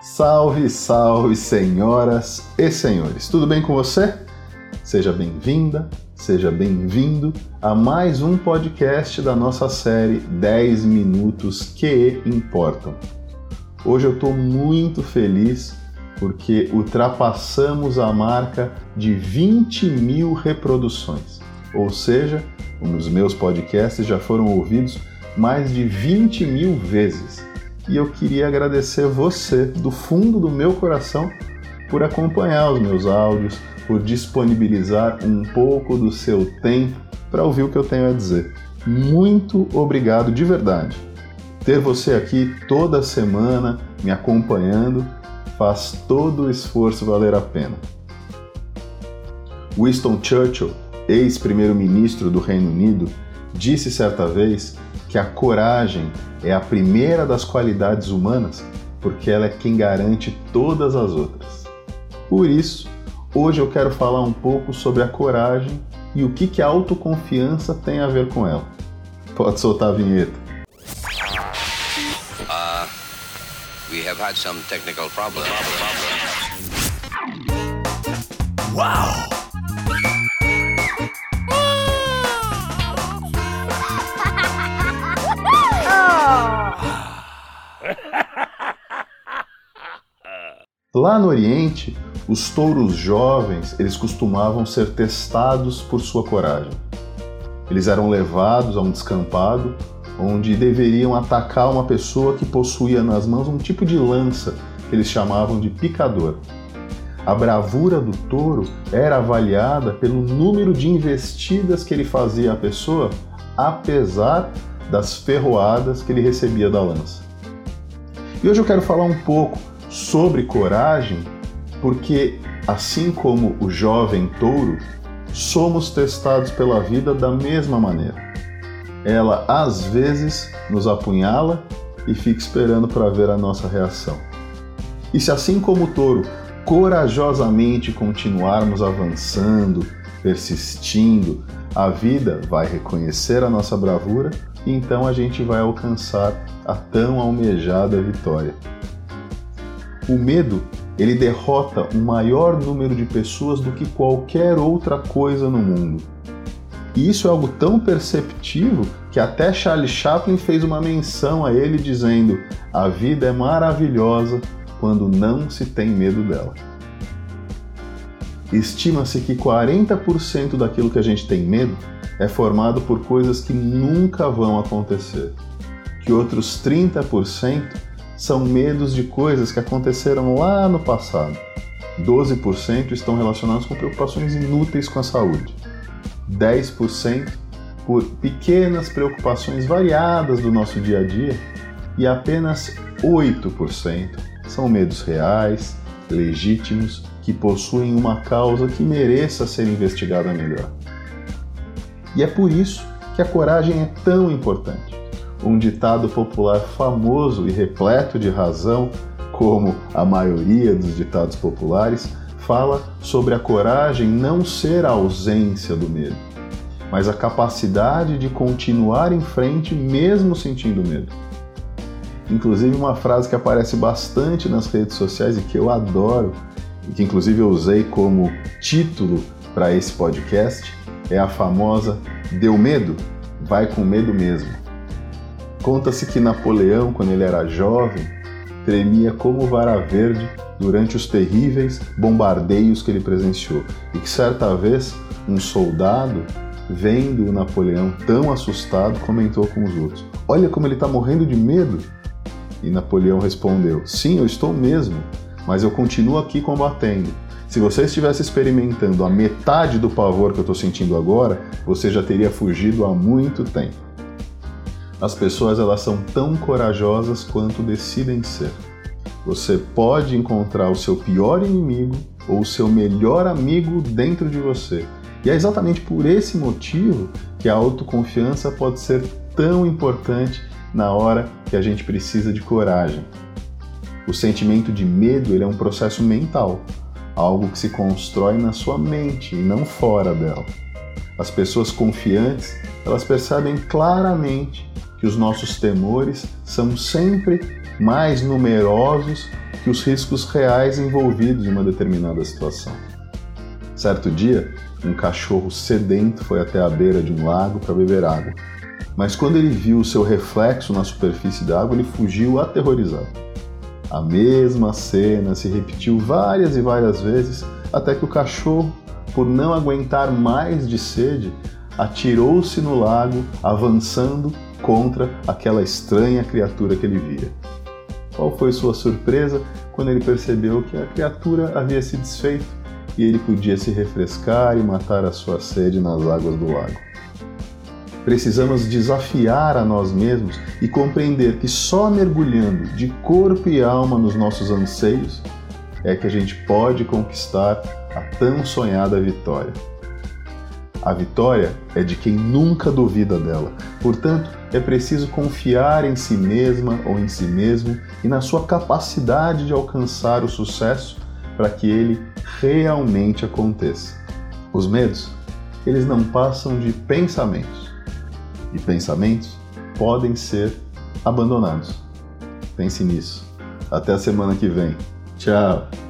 Salve, salve, senhoras e senhores. Tudo bem com você? Seja bem-vinda, seja bem-vindo a mais um podcast da nossa série 10 minutos que importam. Hoje eu estou muito feliz porque ultrapassamos a marca de 20 mil reproduções, ou seja, os meus podcasts já foram ouvidos mais de 20 mil vezes e eu queria agradecer você do fundo do meu coração por acompanhar os meus áudios, por disponibilizar um pouco do seu tempo para ouvir o que eu tenho a dizer. Muito obrigado de verdade. Ter você aqui toda semana me acompanhando faz todo o esforço valer a pena. Winston Churchill, ex-primeiro-ministro do Reino Unido, disse certa vez que a coragem é a primeira das qualidades humanas porque ela é quem garante todas as outras. Por isso, hoje eu quero falar um pouco sobre a coragem e o que, que a autoconfiança tem a ver com ela. Pode soltar a vinheta. Uh, we have had some technical problems. Wow! Lá no Oriente, os touros jovens, eles costumavam ser testados por sua coragem. Eles eram levados a um descampado onde deveriam atacar uma pessoa que possuía nas mãos um tipo de lança que eles chamavam de picador. A bravura do touro era avaliada pelo número de investidas que ele fazia à pessoa, apesar das ferroadas que ele recebia da lança. E hoje eu quero falar um pouco sobre coragem, porque assim como o jovem touro, somos testados pela vida da mesma maneira. Ela às vezes nos apunhala e fica esperando para ver a nossa reação. E se assim como o touro, corajosamente continuarmos avançando, persistindo, a vida vai reconhecer a nossa bravura e então a gente vai alcançar a tão almejada vitória. O medo, ele derrota um maior número de pessoas do que qualquer outra coisa no mundo. E isso é algo tão perceptivo que até Charlie Chaplin fez uma menção a ele dizendo: "A vida é maravilhosa quando não se tem medo dela". Estima-se que 40% daquilo que a gente tem medo é formado por coisas que nunca vão acontecer, que outros 30% são medos de coisas que aconteceram lá no passado. 12% estão relacionados com preocupações inúteis com a saúde. 10% por pequenas preocupações variadas do nosso dia a dia e apenas 8% são medos reais, legítimos, que possuem uma causa que mereça ser investigada melhor. E é por isso que a coragem é tão importante um ditado popular famoso e repleto de razão, como a maioria dos ditados populares, fala sobre a coragem não ser a ausência do medo, mas a capacidade de continuar em frente mesmo sentindo medo. Inclusive, uma frase que aparece bastante nas redes sociais e que eu adoro, e que inclusive eu usei como título para esse podcast, é a famosa Deu medo? Vai com medo mesmo. Conta-se que Napoleão, quando ele era jovem, tremia como vara verde durante os terríveis bombardeios que ele presenciou e que certa vez um soldado, vendo o Napoleão tão assustado, comentou com os outros: Olha como ele está morrendo de medo. E Napoleão respondeu: Sim, eu estou mesmo, mas eu continuo aqui combatendo. Se você estivesse experimentando a metade do pavor que eu estou sentindo agora, você já teria fugido há muito tempo. As pessoas elas são tão corajosas quanto decidem ser. Você pode encontrar o seu pior inimigo ou o seu melhor amigo dentro de você. E é exatamente por esse motivo que a autoconfiança pode ser tão importante na hora que a gente precisa de coragem. O sentimento de medo ele é um processo mental, algo que se constrói na sua mente e não fora dela. As pessoas confiantes, elas percebem claramente que os nossos temores são sempre mais numerosos que os riscos reais envolvidos em uma determinada situação. Certo dia, um cachorro sedento foi até a beira de um lago para beber água, mas quando ele viu o seu reflexo na superfície da água, ele fugiu aterrorizado. A mesma cena se repetiu várias e várias vezes até que o cachorro, por não aguentar mais de sede, atirou-se no lago, avançando contra aquela estranha criatura que ele via. Qual foi sua surpresa quando ele percebeu que a criatura havia se desfeito e ele podia se refrescar e matar a sua sede nas águas do lago? Precisamos desafiar a nós mesmos e compreender que só mergulhando de corpo e alma nos nossos anseios é que a gente pode conquistar a tão sonhada vitória. A vitória é de quem nunca duvida dela. Portanto, é preciso confiar em si mesma ou em si mesmo e na sua capacidade de alcançar o sucesso para que ele realmente aconteça. Os medos, eles não passam de pensamentos. E pensamentos podem ser abandonados. Pense nisso. Até a semana que vem. Tchau!